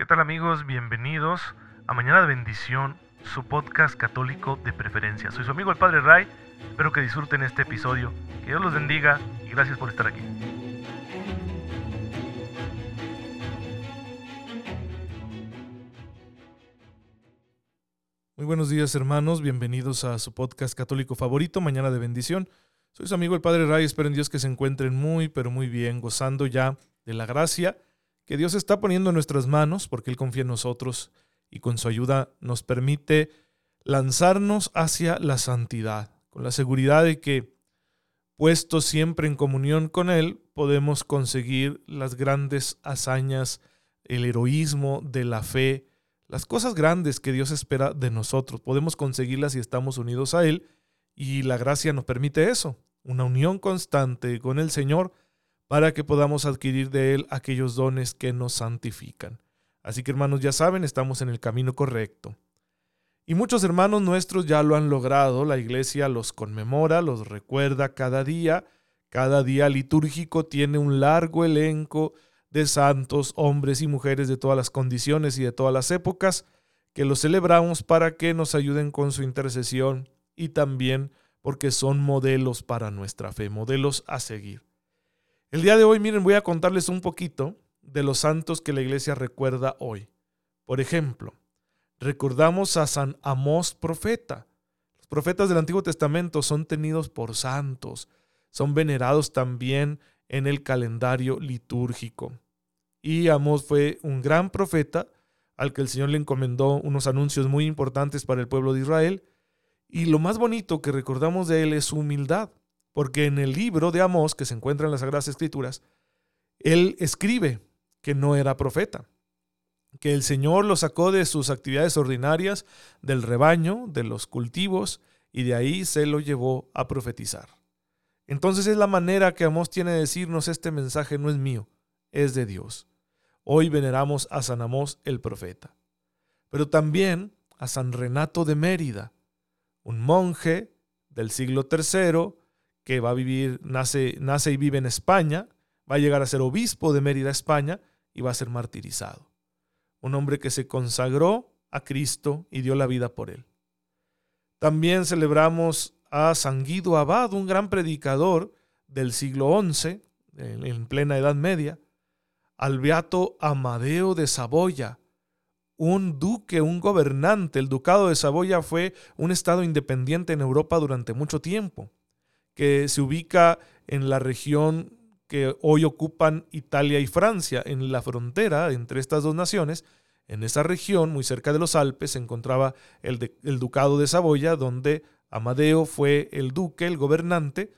¿Qué tal amigos? Bienvenidos a Mañana de Bendición, su podcast católico de preferencia. Soy su amigo el Padre Ray, espero que disfruten este episodio, que Dios los bendiga y gracias por estar aquí. Muy buenos días hermanos, bienvenidos a su podcast católico favorito, Mañana de Bendición. Soy su amigo el Padre Ray, espero en Dios que se encuentren muy, pero muy bien, gozando ya de la gracia que Dios está poniendo en nuestras manos, porque Él confía en nosotros y con su ayuda nos permite lanzarnos hacia la santidad, con la seguridad de que, puestos siempre en comunión con Él, podemos conseguir las grandes hazañas, el heroísmo de la fe, las cosas grandes que Dios espera de nosotros. Podemos conseguirlas si estamos unidos a Él y la gracia nos permite eso, una unión constante con el Señor para que podamos adquirir de Él aquellos dones que nos santifican. Así que hermanos, ya saben, estamos en el camino correcto. Y muchos hermanos nuestros ya lo han logrado, la iglesia los conmemora, los recuerda cada día, cada día litúrgico tiene un largo elenco de santos, hombres y mujeres de todas las condiciones y de todas las épocas, que los celebramos para que nos ayuden con su intercesión y también porque son modelos para nuestra fe, modelos a seguir. El día de hoy, miren, voy a contarles un poquito de los santos que la iglesia recuerda hoy. Por ejemplo, recordamos a San Amós profeta. Los profetas del Antiguo Testamento son tenidos por santos, son venerados también en el calendario litúrgico. Y Amós fue un gran profeta al que el Señor le encomendó unos anuncios muy importantes para el pueblo de Israel. Y lo más bonito que recordamos de él es su humildad, porque en el libro de Amós, que se encuentra en las Sagradas Escrituras, él escribe que no era profeta, que el Señor lo sacó de sus actividades ordinarias, del rebaño, de los cultivos, y de ahí se lo llevó a profetizar. Entonces es la manera que Amós tiene de decirnos este mensaje no es mío, es de Dios. Hoy veneramos a San Amós el profeta, pero también a San Renato de Mérida, un monje del siglo III que va a vivir, nace, nace y vive en España, va a llegar a ser obispo de Mérida, España, y va a ser martirizado. Un hombre que se consagró a Cristo y dio la vida por él. También celebramos a San Guido Abad, un gran predicador del siglo XI, en plena Edad Media, al beato Amadeo de Saboya, un duque, un gobernante. El ducado de Saboya fue un estado independiente en Europa durante mucho tiempo, que se ubica en la región que hoy ocupan Italia y Francia, en la frontera entre estas dos naciones. En esa región, muy cerca de los Alpes, se encontraba el, ducado de Saboya, donde Amadeo fue el duque, el gobernante,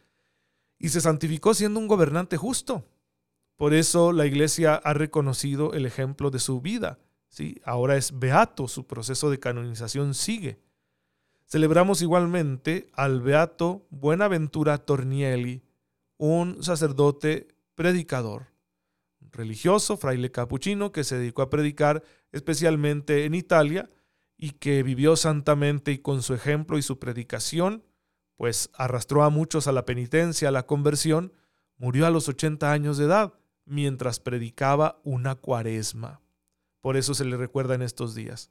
y se santificó siendo un gobernante justo. Por eso la iglesia ha reconocido el ejemplo de su vida. ¿sí? Ahora es beato, su proceso de canonización sigue. Celebramos igualmente al beato Buenaventura Tornielli, un sacerdote predicador, religioso, fraile capuchino, que se dedicó a predicar especialmente en Italia y que vivió santamente y con su ejemplo y su predicación, pues arrastró a muchos a la penitencia, a la conversión, murió a los 80 años de edad mientras predicaba una cuaresma. Por eso se le recuerda en estos días.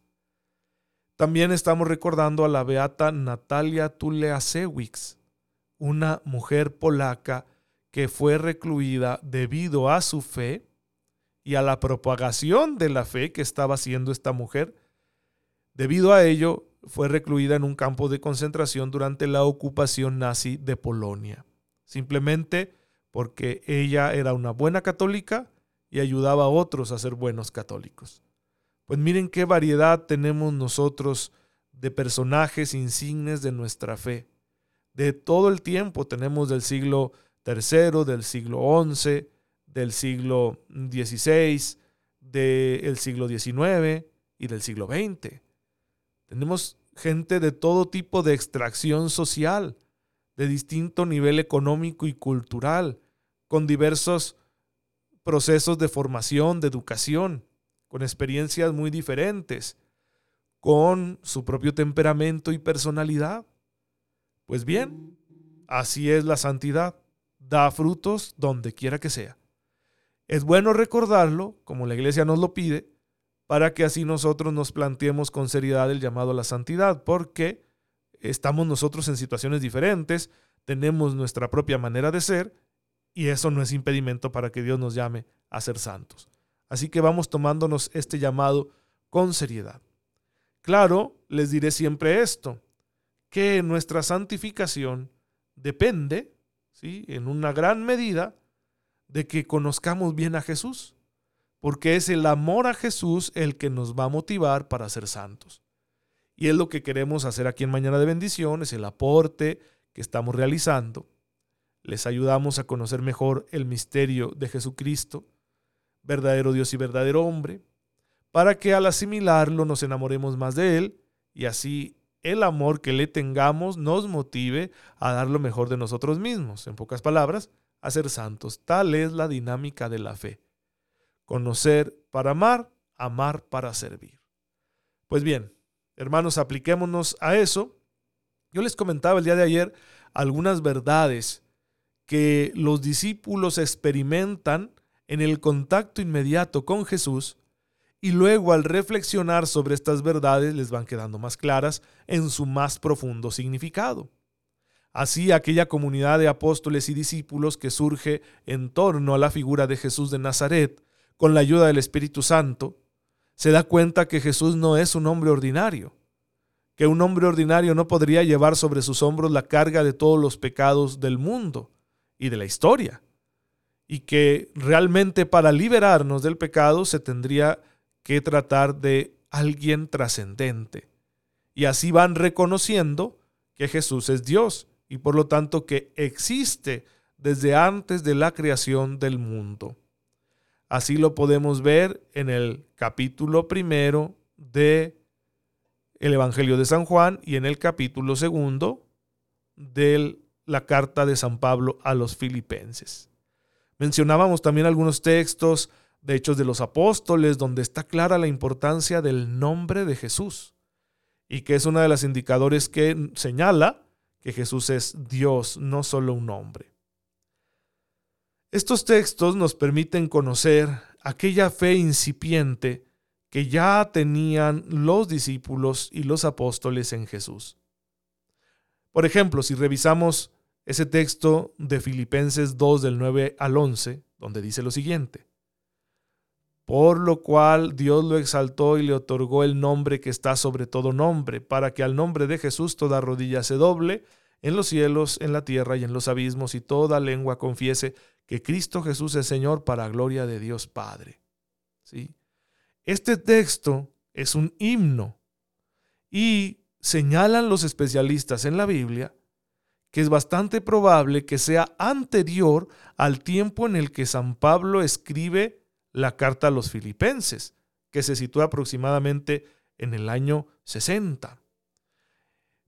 También estamos recordando a la beata Natalia Tuleasewicz, una mujer polaca que fue recluida debido a su fe y a la propagación de la fe que estaba haciendo esta mujer Debido a ello, fue recluida en un campo de concentración durante la ocupación nazi de Polonia, simplemente porque ella era una buena católica y ayudaba a otros a ser buenos católicos. Pues miren qué variedad tenemos nosotros de personajes insignes de nuestra fe. De todo el tiempo tenemos del siglo III, del siglo XI, del siglo XVI, del siglo XIX y del siglo XX. Tenemos gente de todo tipo de extracción social, de distinto nivel económico y cultural, con diversos procesos de formación, de educación, con experiencias muy diferentes, con su propio temperamento y personalidad. Pues bien, así es la santidad, da frutos donde quiera que sea. Es bueno recordarlo, como la iglesia nos lo pide, para que así nosotros nos planteemos con seriedad el llamado a la santidad, porque estamos nosotros en situaciones diferentes, tenemos nuestra propia manera de ser y eso no es impedimento para que Dios nos llame a ser santos. Así que vamos tomándonos este llamado con seriedad. Claro, les diré siempre esto, que nuestra santificación depende, ¿sí? en una gran medida, de que conozcamos bien a Jesús, porque es el amor a Jesús el que nos va a motivar para ser santos. Y es lo que queremos hacer aquí en Mañana de Bendición, es el aporte que estamos realizando. Les ayudamos a conocer mejor el misterio de Jesucristo, verdadero Dios y verdadero hombre, para que al asimilarlo nos enamoremos más de Él y así el amor que le tengamos nos motive a dar lo mejor de nosotros mismos. En pocas palabras, a ser santos. Tal es la dinámica de la fe. Conocer para amar, amar para servir. Pues bien, hermanos, apliquémonos a eso. Yo les comentaba el día de ayer algunas verdades que los discípulos experimentan en el contacto inmediato con Jesús y luego al reflexionar sobre estas verdades les van quedando más claras en su más profundo significado. Así aquella comunidad de apóstoles y discípulos que surge en torno a la figura de Jesús de Nazaret, con la ayuda del Espíritu Santo, se da cuenta que Jesús no es un hombre ordinario, que un hombre ordinario no podría llevar sobre sus hombros la carga de todos los pecados del mundo y de la historia, y que realmente para liberarnos del pecado se tendría que tratar de alguien trascendente. Y así van reconociendo que Jesús es Dios y por lo tanto que existe desde antes de la creación del mundo. Así lo podemos ver en el capítulo primero de el Evangelio de San Juan y en el capítulo segundo de la carta de San Pablo a los filipenses. Mencionábamos también algunos textos de Hechos de los Apóstoles donde está clara la importancia del nombre de Jesús y que es una de las indicadores que señala que Jesús es Dios, no solo un hombre. Estos textos nos permiten conocer aquella fe incipiente que ya tenían los discípulos y los apóstoles en Jesús. Por ejemplo, si revisamos ese texto de Filipenses 2 del 9 al 11, donde dice lo siguiente, por lo cual Dios lo exaltó y le otorgó el nombre que está sobre todo nombre, para que al nombre de Jesús toda rodilla se doble, en los cielos, en la tierra y en los abismos, y toda lengua confiese que Cristo Jesús es Señor para gloria de Dios Padre. ¿Sí? Este texto es un himno y señalan los especialistas en la Biblia que es bastante probable que sea anterior al tiempo en el que San Pablo escribe la carta a los filipenses, que se sitúa aproximadamente en el año 60.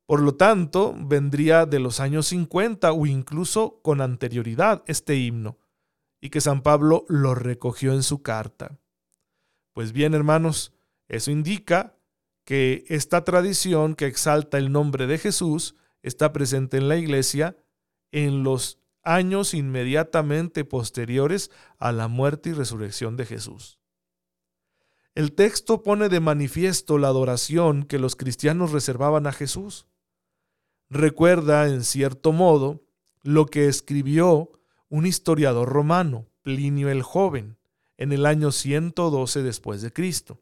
Por lo tanto, vendría de los años 50 o incluso con anterioridad este himno, y que San Pablo lo recogió en su carta. Pues bien, hermanos, eso indica que esta tradición que exalta el nombre de Jesús está presente en la iglesia en los años inmediatamente posteriores a la muerte y resurrección de Jesús. El texto pone de manifiesto la adoración que los cristianos reservaban a Jesús. Recuerda, en cierto modo, lo que escribió un historiador romano, Plinio el Joven, en el año 112 después de Cristo.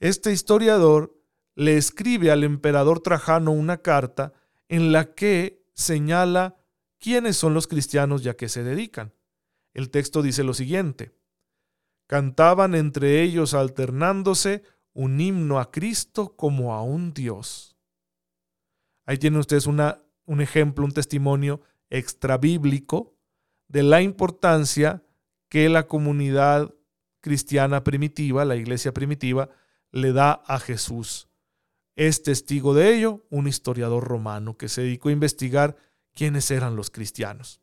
Este historiador le escribe al emperador Trajano una carta en la que señala quiénes son los cristianos ya que se dedican. El texto dice lo siguiente. Cantaban entre ellos alternándose un himno a Cristo como a un Dios. Ahí tienen ustedes un ejemplo, un testimonio extrabíblico de la importancia que la comunidad cristiana primitiva, la iglesia primitiva, le da a Jesús. Es testigo de ello un historiador romano que se dedicó a investigar quiénes eran los cristianos.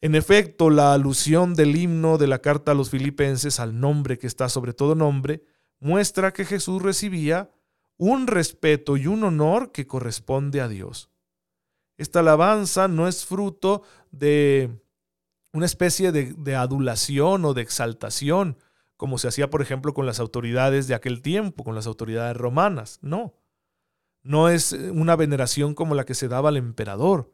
En efecto, la alusión del himno de la carta a los filipenses al nombre que está sobre todo nombre muestra que Jesús recibía un respeto y un honor que corresponde a Dios. Esta alabanza no es fruto de una especie de, de adulación o de exaltación, como se hacía, por ejemplo, con las autoridades de aquel tiempo, con las autoridades romanas. No. No es eh, una veneración como la que se daba al emperador.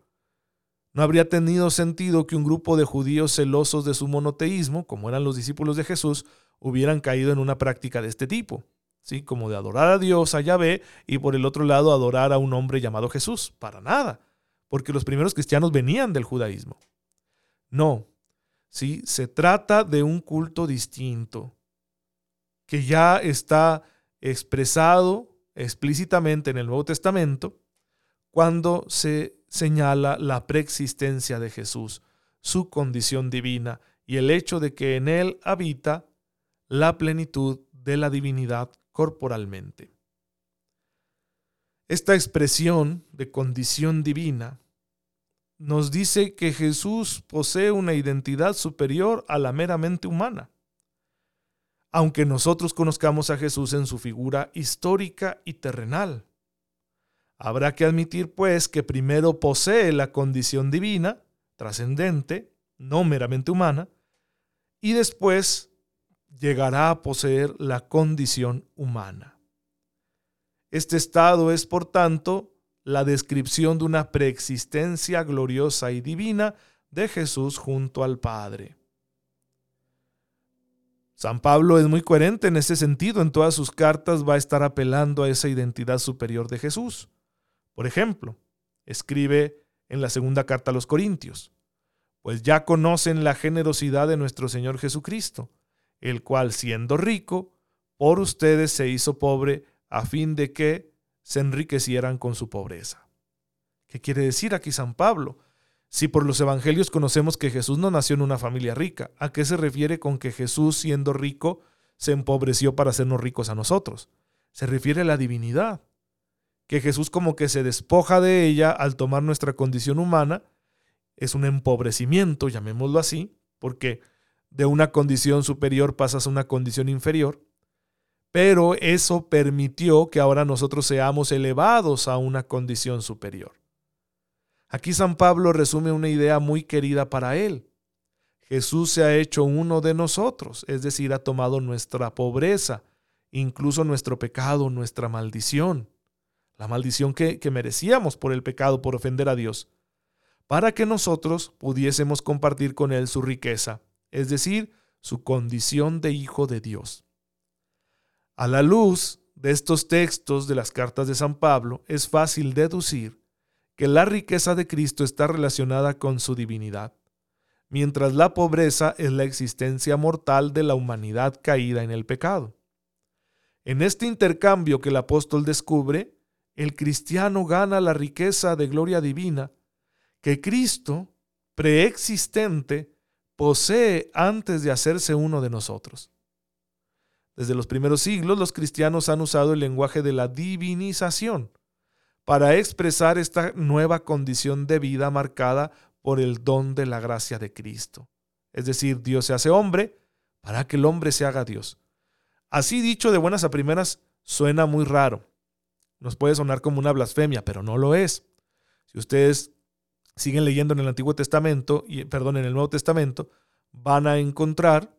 No habría tenido sentido que un grupo de judíos celosos de su monoteísmo, como eran los discípulos de Jesús, hubieran caído en una práctica de este tipo, ¿sí? como de adorar a Dios, a Yahvé, y por el otro lado adorar a un hombre llamado Jesús. Para nada, porque los primeros cristianos venían del judaísmo. No, ¿sí? se trata de un culto distinto, que ya está expresado explícitamente en el Nuevo Testamento cuando se señala la preexistencia de Jesús, su condición divina y el hecho de que en él habita la plenitud de la divinidad corporalmente. Esta expresión de condición divina nos dice que Jesús posee una identidad superior a la meramente humana. Aunque nosotros conozcamos a Jesús en su figura histórica y terrenal, Habrá que admitir, pues, que primero posee la condición divina, trascendente, no meramente humana, y después llegará a poseer la condición humana. Este estado es, por tanto, la descripción de una preexistencia gloriosa y divina de Jesús junto al Padre. San Pablo es muy coherente en ese sentido, en todas sus cartas va a estar apelando a esa identidad superior de Jesús. Por ejemplo, escribe en la segunda carta a los Corintios, pues ya conocen la generosidad de nuestro Señor Jesucristo, el cual siendo rico, por ustedes se hizo pobre a fin de que se enriquecieran con su pobreza. ¿Qué quiere decir aquí San Pablo? Si por los evangelios conocemos que Jesús no nació en una familia rica, ¿a qué se refiere con que Jesús siendo rico se empobreció para hacernos ricos a nosotros? Se refiere a la divinidad que Jesús como que se despoja de ella al tomar nuestra condición humana, es un empobrecimiento, llamémoslo así, porque de una condición superior pasas a una condición inferior, pero eso permitió que ahora nosotros seamos elevados a una condición superior. Aquí San Pablo resume una idea muy querida para él. Jesús se ha hecho uno de nosotros, es decir, ha tomado nuestra pobreza, incluso nuestro pecado, nuestra maldición la maldición que, merecíamos por el pecado, por ofender a Dios, para que nosotros pudiésemos compartir con Él su riqueza, es decir, su condición de hijo de Dios. A la luz de estos textos de las cartas de San Pablo, es fácil deducir que la riqueza de Cristo está relacionada con su divinidad, mientras la pobreza es la existencia mortal de la humanidad caída en el pecado. En este intercambio que el apóstol descubre, el cristiano gana la riqueza de gloria divina que Cristo, preexistente, posee antes de hacerse uno de nosotros. Desde los primeros siglos los cristianos han usado el lenguaje de la divinización para expresar esta nueva condición de vida marcada por el don de la gracia de Cristo. Es decir, Dios se hace hombre para que el hombre se haga Dios. Así dicho de buenas a primeras, suena muy raro, nos puede sonar como una blasfemia, pero no lo es. Si ustedes siguen leyendo en el Antiguo Testamento, y, perdón, en el Nuevo Testamento, van a encontrar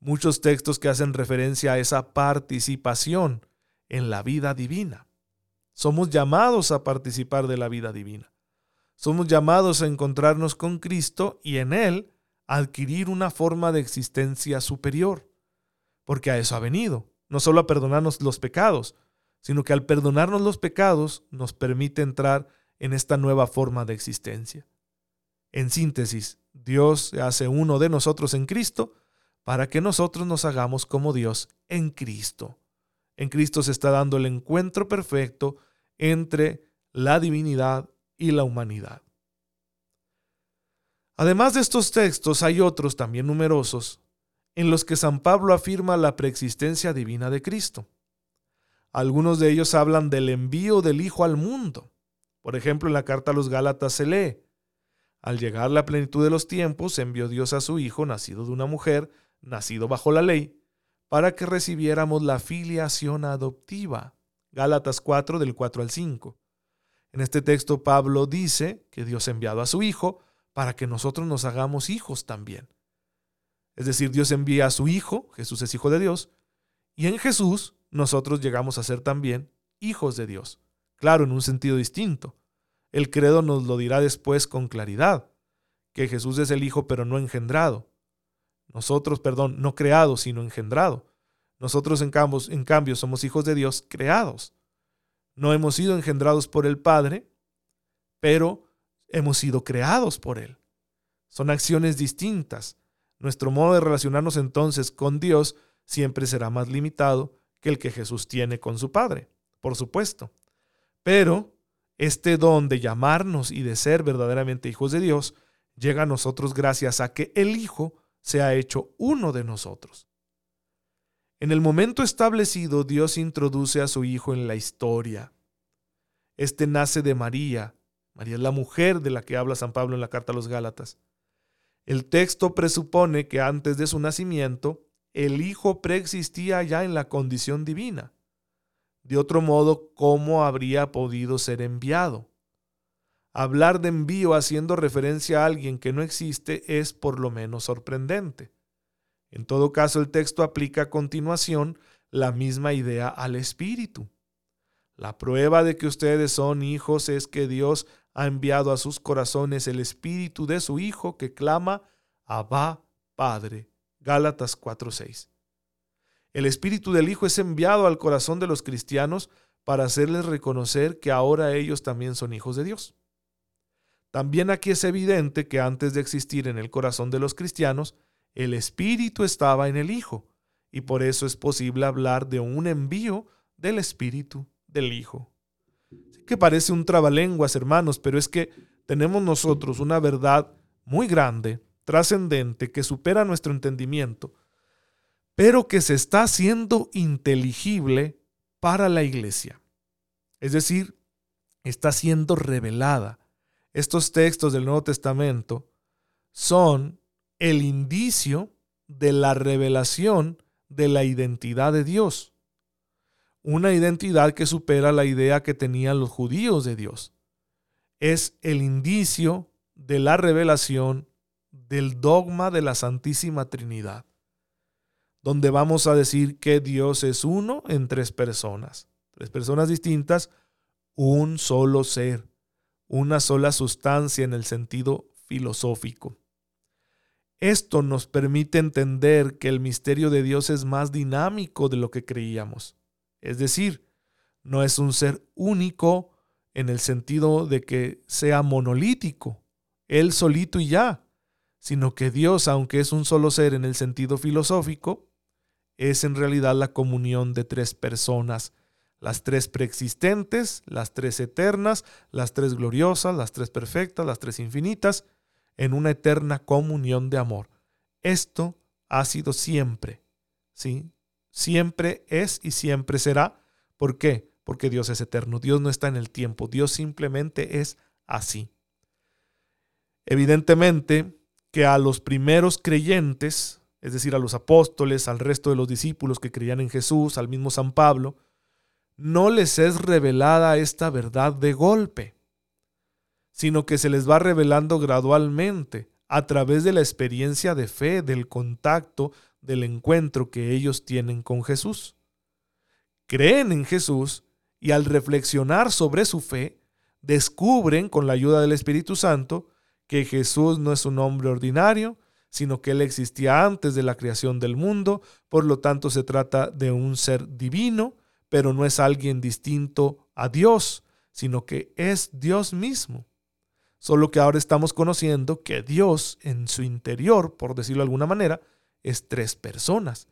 muchos textos que hacen referencia a esa participación en la vida divina. Somos llamados a participar de la vida divina. Somos llamados a encontrarnos con Cristo y en Él adquirir una forma de existencia superior. Porque a eso ha venido, no solo a perdonarnos los pecados, sino que al perdonarnos los pecados nos permite entrar en esta nueva forma de existencia. En síntesis, Dios se hace uno de nosotros en Cristo para que nosotros nos hagamos como Dios en Cristo. En Cristo se está dando el encuentro perfecto entre la divinidad y la humanidad. Además de estos textos, hay otros también numerosos en los que San Pablo afirma la preexistencia divina de Cristo. Algunos de ellos hablan del envío del Hijo al mundo. Por ejemplo, en la carta a los Gálatas se lee, al llegar la plenitud de los tiempos, envió Dios a su Hijo, nacido de una mujer, nacido bajo la ley, para que recibiéramos la filiación adoptiva. Gálatas 4 del 4 al 5. En este texto Pablo dice que Dios ha enviado a su Hijo para que nosotros nos hagamos hijos también. Es decir, Dios envía a su Hijo, Jesús es Hijo de Dios, y en Jesús nosotros llegamos a ser también hijos de Dios. Claro, en un sentido distinto. El credo nos lo dirá después con claridad, que Jesús es el Hijo pero no engendrado. Nosotros, perdón, no creado, sino engendrado. Nosotros en cambio, en cambio somos hijos de Dios creados. No hemos sido engendrados por el Padre, pero hemos sido creados por Él. Son acciones distintas. Nuestro modo de relacionarnos entonces con Dios siempre será más limitado que el que Jesús tiene con su Padre, por supuesto. Pero este don de llamarnos y de ser verdaderamente hijos de Dios llega a nosotros gracias a que el Hijo se ha hecho uno de nosotros. En el momento establecido, Dios introduce a su Hijo en la historia. Este nace de María. María es la mujer de la que habla San Pablo en la carta a los Gálatas. El texto presupone que antes de su nacimiento, el Hijo preexistía ya en la condición divina. De otro modo, ¿cómo habría podido ser enviado? Hablar de envío haciendo referencia a alguien que no existe es por lo menos sorprendente. En todo caso, el texto aplica a continuación la misma idea al Espíritu. La prueba de que ustedes son hijos es que Dios ha enviado a sus corazones el Espíritu de su Hijo que clama, Abba, Padre. Gálatas 4:6. El Espíritu del Hijo es enviado al corazón de los cristianos para hacerles reconocer que ahora ellos también son hijos de Dios. También aquí es evidente que antes de existir en el corazón de los cristianos, el Espíritu estaba en el Hijo, y por eso es posible hablar de un envío del Espíritu del Hijo. que parece un trabalenguas, hermanos, pero es que tenemos nosotros una verdad muy grande, trascendente, que supera nuestro entendimiento, pero que se está haciendo inteligible para la iglesia. Es decir, está siendo revelada. Estos textos del Nuevo Testamento son el indicio de la revelación de la identidad de Dios. Una identidad que supera la idea que tenían los judíos de Dios. Es el indicio de la revelación del dogma de la Santísima Trinidad, donde vamos a decir que Dios es uno en tres personas, tres personas distintas, un solo ser, una sola sustancia en el sentido filosófico. Esto nos permite entender que el misterio de Dios es más dinámico de lo que creíamos. Es decir, no es un ser único en el sentido de que sea monolítico, él solito y ya, sino que Dios, aunque es un solo ser en el sentido filosófico, es en realidad la comunión de tres personas, las tres preexistentes, las tres eternas, las tres gloriosas, las tres perfectas, las tres infinitas, en una eterna comunión de amor. Esto ha sido siempre, ¿sí? Siempre es y siempre será. ¿Por qué? Porque Dios es eterno. Dios no está en el tiempo. Dios simplemente es así. Evidentemente que a los primeros creyentes, es decir, a los apóstoles, al resto de los discípulos que creían en Jesús, al mismo San Pablo, no les es revelada esta verdad de golpe sino que se les va revelando gradualmente a través de la experiencia de fe, del contacto, del encuentro que ellos tienen con Jesús. Creen en Jesús y al reflexionar sobre su fe, descubren con la ayuda del Espíritu Santo que Jesús no es un hombre ordinario, sino que Él existía antes de la creación del mundo, por lo tanto se trata de un ser divino, pero no es alguien distinto a Dios, sino que es Dios mismo. Solo que ahora estamos conociendo que Dios en su interior, por decirlo de alguna manera, es tres personas.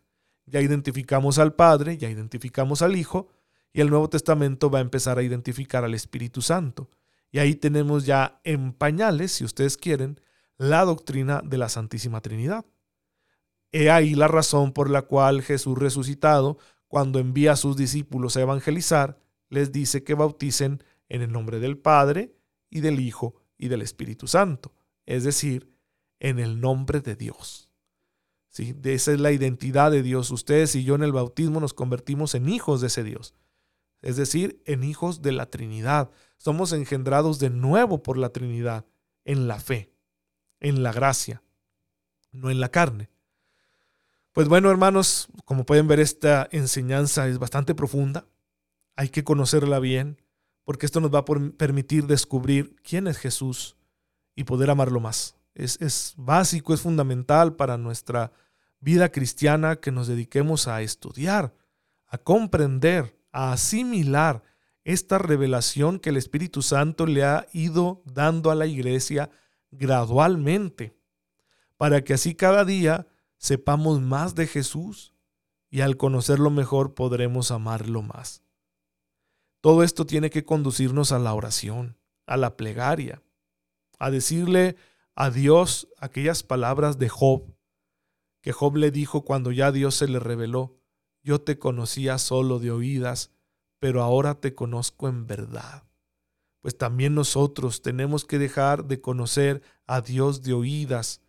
Ya identificamos al Padre, ya identificamos al Hijo, y el Nuevo Testamento va a empezar a identificar al Espíritu Santo. Y ahí tenemos ya en pañales, si ustedes quieren, la doctrina de la Santísima Trinidad. He ahí la razón por la cual Jesús resucitado, cuando envía a sus discípulos a evangelizar, les dice que bauticen en el nombre del Padre y del Hijo y del Espíritu Santo, es decir, en el nombre de Dios. ¿Sí? Esa es la identidad de Dios. Ustedes y yo en el bautismo nos convertimos en hijos de ese Dios, es decir, en hijos de la Trinidad. Somos engendrados de nuevo por la Trinidad, en la fe, en la gracia, no en la carne. Pues bueno, hermanos, como pueden ver, esta enseñanza es bastante profunda. Hay que conocerla bien, porque esto nos va a permitir descubrir quién es Jesús y poder amarlo más. Es, es básico, es fundamental para nuestra vida cristiana que nos dediquemos a estudiar, a comprender, a asimilar esta revelación que el Espíritu Santo le ha ido dando a la iglesia gradualmente, para que así cada día sepamos más de Jesús y al conocerlo mejor podremos amarlo más. Todo esto tiene que conducirnos a la oración, a la plegaria, a decirle a Dios aquellas palabras de Job, que Job le dijo cuando ya Dios se le reveló, yo te conocía solo de oídas, pero ahora te conozco en verdad. Pues también nosotros tenemos que dejar de conocer a Dios de oídas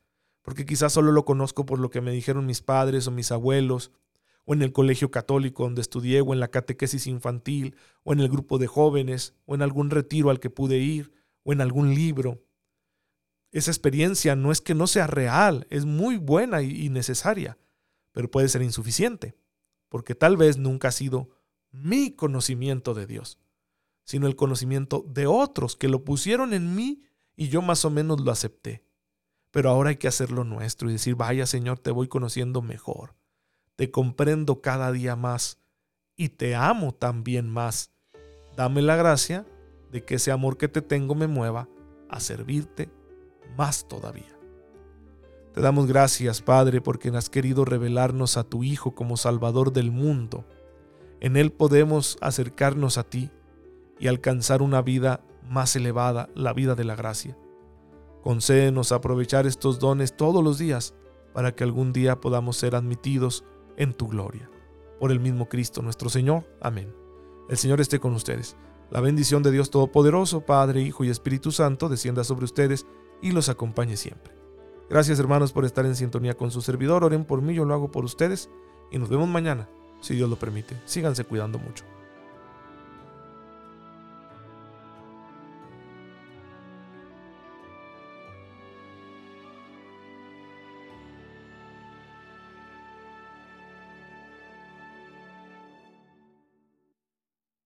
porque quizás solo lo conozco por lo que me dijeron mis padres o mis abuelos, o en el colegio católico donde estudié, o en la catequesis infantil, o en el grupo de jóvenes, o en algún retiro al que pude ir, o en algún libro. Esa experiencia no es que no sea real, es muy buena y necesaria, pero puede ser insuficiente, porque tal vez nunca ha sido mi conocimiento de Dios, sino el conocimiento de otros que lo pusieron en mí y yo más o menos lo acepté. Pero ahora hay que hacerlo nuestro y decir, vaya Señor, te voy conociendo mejor, te comprendo cada día más y te amo también más. Dame la gracia de que ese amor que te tengo me mueva a servirte más todavía. Te damos gracias, Padre, porque has querido revelarnos a tu Hijo como Salvador del mundo. En Él podemos acercarnos a ti y alcanzar una vida más elevada, la vida de la gracia. Concédenos aprovechar estos dones todos los días para que algún día podamos ser admitidos en tu gloria. Por el mismo Cristo nuestro Señor. Amén. El Señor esté con ustedes. La bendición de Dios Todopoderoso, Padre, Hijo y Espíritu Santo, descienda sobre ustedes y los acompañe siempre. Gracias hermanos por estar en sintonía con su servidor. Oren por mí, yo lo hago por ustedes y nos vemos mañana, si Dios lo permite. Síganse cuidando mucho.